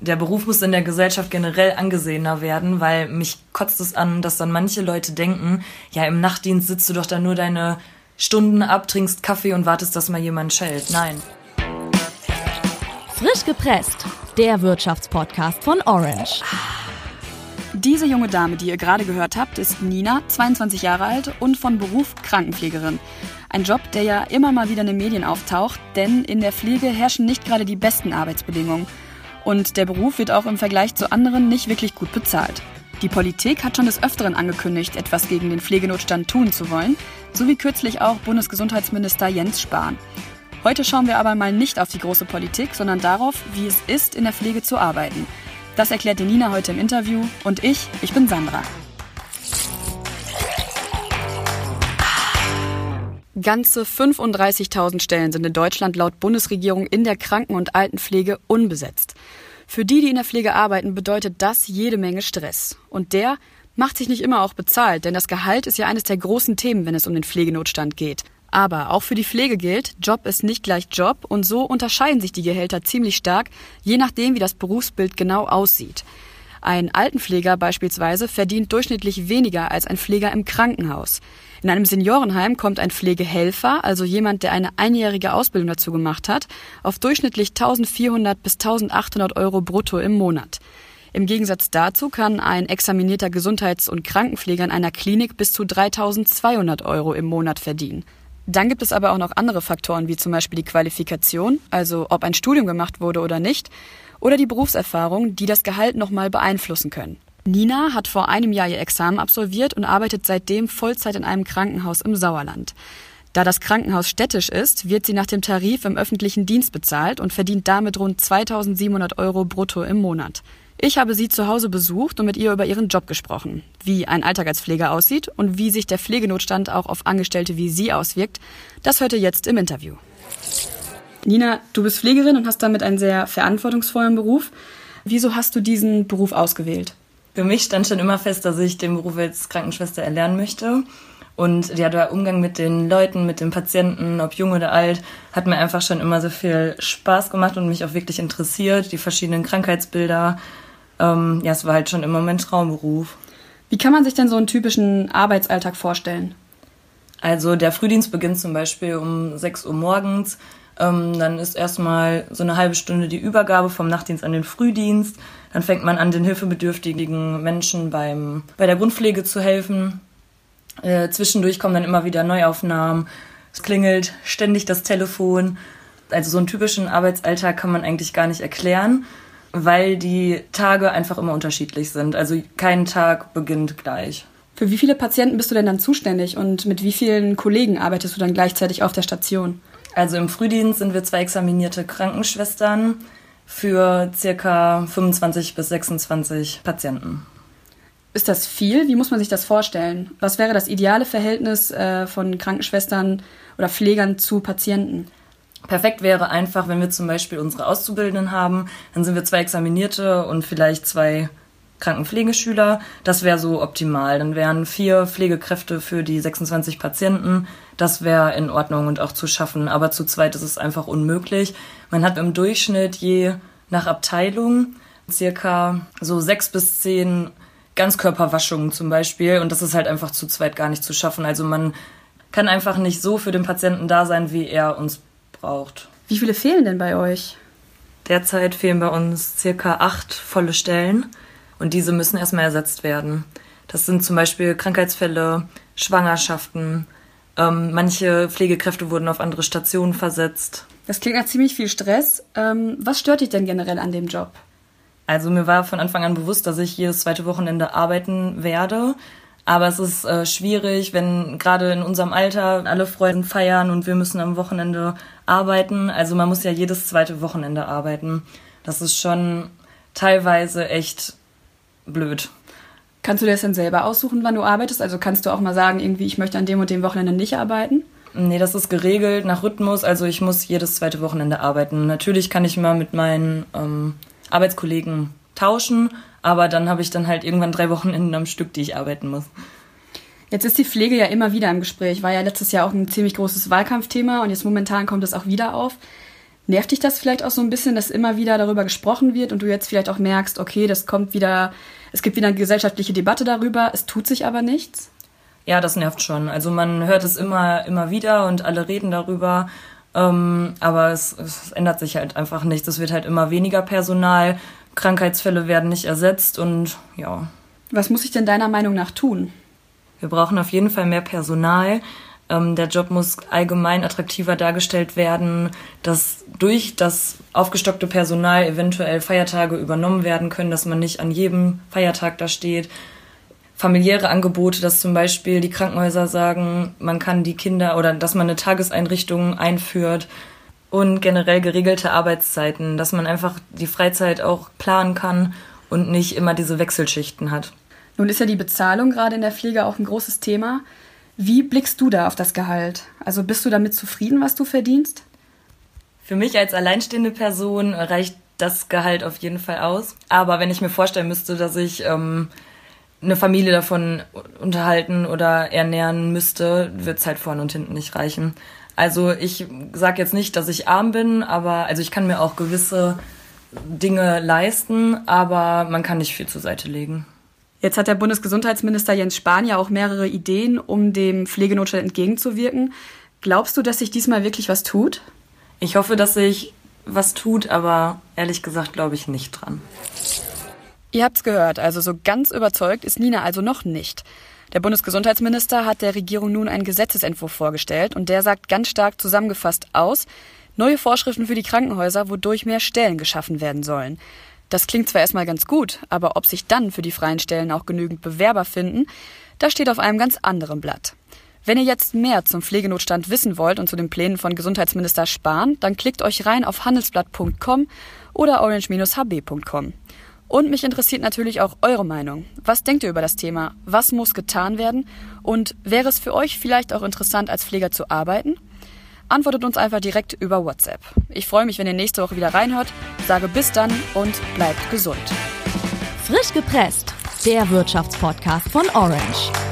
der Beruf muss in der Gesellschaft generell angesehener werden, weil mich kotzt es an, dass dann manche Leute denken, ja, im Nachtdienst sitzt du doch da nur deine Stunden ab, trinkst Kaffee und wartest, dass mal jemand schellt. Nein. Frisch gepresst, der Wirtschaftspodcast von Orange. Diese junge Dame, die ihr gerade gehört habt, ist Nina, 22 Jahre alt und von Beruf Krankenpflegerin. Ein Job, der ja immer mal wieder in den Medien auftaucht, denn in der Pflege herrschen nicht gerade die besten Arbeitsbedingungen. Und der Beruf wird auch im Vergleich zu anderen nicht wirklich gut bezahlt. Die Politik hat schon des Öfteren angekündigt, etwas gegen den Pflegenotstand tun zu wollen, so wie kürzlich auch Bundesgesundheitsminister Jens Spahn. Heute schauen wir aber mal nicht auf die große Politik, sondern darauf, wie es ist, in der Pflege zu arbeiten. Das erklärt die Nina heute im Interview und ich, ich bin Sandra. Ganze 35.000 Stellen sind in Deutschland laut Bundesregierung in der Kranken- und Altenpflege unbesetzt. Für die, die in der Pflege arbeiten, bedeutet das jede Menge Stress. Und der macht sich nicht immer auch bezahlt, denn das Gehalt ist ja eines der großen Themen, wenn es um den Pflegenotstand geht. Aber auch für die Pflege gilt, Job ist nicht gleich Job und so unterscheiden sich die Gehälter ziemlich stark, je nachdem, wie das Berufsbild genau aussieht. Ein Altenpfleger beispielsweise verdient durchschnittlich weniger als ein Pfleger im Krankenhaus. In einem Seniorenheim kommt ein Pflegehelfer, also jemand, der eine einjährige Ausbildung dazu gemacht hat, auf durchschnittlich 1400 bis 1800 Euro brutto im Monat. Im Gegensatz dazu kann ein examinierter Gesundheits- und Krankenpfleger in einer Klinik bis zu 3200 Euro im Monat verdienen. Dann gibt es aber auch noch andere Faktoren, wie zum Beispiel die Qualifikation, also ob ein Studium gemacht wurde oder nicht, oder die Berufserfahrung, die das Gehalt nochmal beeinflussen können. Nina hat vor einem Jahr ihr Examen absolviert und arbeitet seitdem Vollzeit in einem Krankenhaus im Sauerland. Da das Krankenhaus städtisch ist, wird sie nach dem Tarif im öffentlichen Dienst bezahlt und verdient damit rund 2700 Euro brutto im Monat. Ich habe sie zu Hause besucht und mit ihr über ihren Job gesprochen, wie ein Alltag als Pfleger aussieht und wie sich der Pflegenotstand auch auf Angestellte wie sie auswirkt. Das hört ihr jetzt im Interview. Nina, du bist Pflegerin und hast damit einen sehr verantwortungsvollen Beruf. Wieso hast du diesen Beruf ausgewählt? Für mich stand schon immer fest, dass ich den Beruf als Krankenschwester erlernen möchte. Und ja, der Umgang mit den Leuten, mit den Patienten, ob jung oder alt, hat mir einfach schon immer so viel Spaß gemacht und mich auch wirklich interessiert. Die verschiedenen Krankheitsbilder. Ähm, ja, es war halt schon immer mein Traumberuf. Wie kann man sich denn so einen typischen Arbeitsalltag vorstellen? Also der Frühdienst beginnt zum Beispiel um 6 Uhr morgens. Ähm, dann ist erstmal so eine halbe Stunde die Übergabe vom Nachtdienst an den Frühdienst. Dann fängt man an, den hilfebedürftigen Menschen beim, bei der Grundpflege zu helfen. Äh, zwischendurch kommen dann immer wieder Neuaufnahmen. Es klingelt ständig das Telefon. Also so einen typischen Arbeitsalltag kann man eigentlich gar nicht erklären, weil die Tage einfach immer unterschiedlich sind. Also kein Tag beginnt gleich. Für wie viele Patienten bist du denn dann zuständig und mit wie vielen Kollegen arbeitest du dann gleichzeitig auf der Station? Also im Frühdienst sind wir zwei examinierte Krankenschwestern für circa 25 bis 26 Patienten. Ist das viel? Wie muss man sich das vorstellen? Was wäre das ideale Verhältnis äh, von Krankenschwestern oder Pflegern zu Patienten? Perfekt wäre einfach, wenn wir zum Beispiel unsere Auszubildenden haben, dann sind wir zwei Examinierte und vielleicht zwei Krankenpflegeschüler. Das wäre so optimal. Dann wären vier Pflegekräfte für die 26 Patienten. Das wäre in Ordnung und auch zu schaffen. Aber zu zweit ist es einfach unmöglich. Man hat im Durchschnitt je nach Abteilung circa so sechs bis zehn Ganzkörperwaschungen zum Beispiel. Und das ist halt einfach zu zweit gar nicht zu schaffen. Also man kann einfach nicht so für den Patienten da sein, wie er uns braucht. Wie viele fehlen denn bei euch? Derzeit fehlen bei uns circa acht volle Stellen und diese müssen erstmal ersetzt werden. Das sind zum Beispiel Krankheitsfälle, Schwangerschaften. Ähm, manche Pflegekräfte wurden auf andere Stationen versetzt. Das klingt nach ziemlich viel Stress. Ähm, was stört dich denn generell an dem Job? Also mir war von Anfang an bewusst, dass ich jedes zweite Wochenende arbeiten werde. Aber es ist äh, schwierig, wenn gerade in unserem Alter alle Freunde feiern und wir müssen am Wochenende arbeiten. Also man muss ja jedes zweite Wochenende arbeiten. Das ist schon teilweise echt blöd. Kannst du dir das denn selber aussuchen, wann du arbeitest? Also kannst du auch mal sagen, irgendwie, ich möchte an dem und dem Wochenende nicht arbeiten? Nee, das ist geregelt nach Rhythmus. Also ich muss jedes zweite Wochenende arbeiten. Natürlich kann ich mal mit meinen ähm, Arbeitskollegen tauschen, aber dann habe ich dann halt irgendwann drei Wochenenden am Stück, die ich arbeiten muss. Jetzt ist die Pflege ja immer wieder im Gespräch. War ja letztes Jahr auch ein ziemlich großes Wahlkampfthema und jetzt momentan kommt es auch wieder auf. Nervt dich das vielleicht auch so ein bisschen, dass immer wieder darüber gesprochen wird und du jetzt vielleicht auch merkst, okay, das kommt wieder, es gibt wieder eine gesellschaftliche Debatte darüber, es tut sich aber nichts? Ja, das nervt schon. Also man hört es immer, immer wieder und alle reden darüber. Ähm, aber es, es ändert sich halt einfach nichts. Es wird halt immer weniger Personal, Krankheitsfälle werden nicht ersetzt und ja. Was muss ich denn deiner Meinung nach tun? Wir brauchen auf jeden Fall mehr Personal. Ähm, der Job muss allgemein attraktiver dargestellt werden, dass durch das aufgestockte Personal eventuell Feiertage übernommen werden können, dass man nicht an jedem Feiertag da steht. Familiäre Angebote, dass zum Beispiel die Krankenhäuser sagen, man kann die Kinder oder dass man eine Tageseinrichtung einführt und generell geregelte Arbeitszeiten, dass man einfach die Freizeit auch planen kann und nicht immer diese Wechselschichten hat. Nun ist ja die Bezahlung gerade in der Pflege auch ein großes Thema. Wie blickst du da auf das Gehalt? Also bist du damit zufrieden, was du verdienst? Für mich als alleinstehende Person reicht das Gehalt auf jeden Fall aus. Aber wenn ich mir vorstellen müsste, dass ich ähm, eine Familie davon unterhalten oder ernähren müsste, wird es halt vorne und hinten nicht reichen. Also ich sage jetzt nicht, dass ich arm bin, aber also ich kann mir auch gewisse Dinge leisten, aber man kann nicht viel zur Seite legen. Jetzt hat der Bundesgesundheitsminister Jens Spahn ja auch mehrere Ideen, um dem Pflegenotstand entgegenzuwirken. Glaubst du, dass sich diesmal wirklich was tut? Ich hoffe, dass sich was tut, aber ehrlich gesagt glaube ich nicht dran. Ihr habt's gehört, also so ganz überzeugt ist Nina also noch nicht. Der Bundesgesundheitsminister hat der Regierung nun einen Gesetzesentwurf vorgestellt und der sagt ganz stark zusammengefasst aus, neue Vorschriften für die Krankenhäuser, wodurch mehr Stellen geschaffen werden sollen. Das klingt zwar erstmal ganz gut, aber ob sich dann für die freien Stellen auch genügend Bewerber finden, das steht auf einem ganz anderen Blatt. Wenn ihr jetzt mehr zum Pflegenotstand wissen wollt und zu den Plänen von Gesundheitsminister Spahn, dann klickt euch rein auf handelsblatt.com oder orange-hb.com. Und mich interessiert natürlich auch eure Meinung. Was denkt ihr über das Thema? Was muss getan werden? Und wäre es für euch vielleicht auch interessant, als Pfleger zu arbeiten? Antwortet uns einfach direkt über WhatsApp. Ich freue mich, wenn ihr nächste Woche wieder reinhört. Sage bis dann und bleibt gesund. Frisch gepresst, der Wirtschaftspodcast von Orange.